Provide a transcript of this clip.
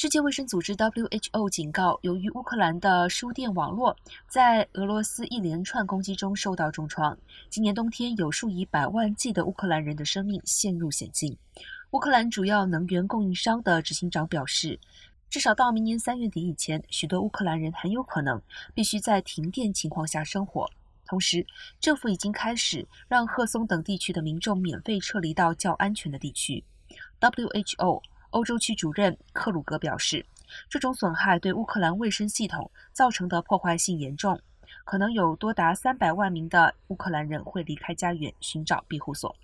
世界卫生组织 （WHO） 警告，由于乌克兰的输电网络在俄罗斯一连串攻击中受到重创，今年冬天有数以百万计的乌克兰人的生命陷入险境。乌克兰主要能源供应商的执行长表示，至少到明年三月底以前，许多乌克兰人很有可能必须在停电情况下生活。同时，政府已经开始让赫松等地区的民众免费撤离到较安全的地区。WHO。欧洲区主任克鲁格表示，这种损害对乌克兰卫生系统造成的破坏性严重，可能有多达三百万名的乌克兰人会离开家园寻找庇护所。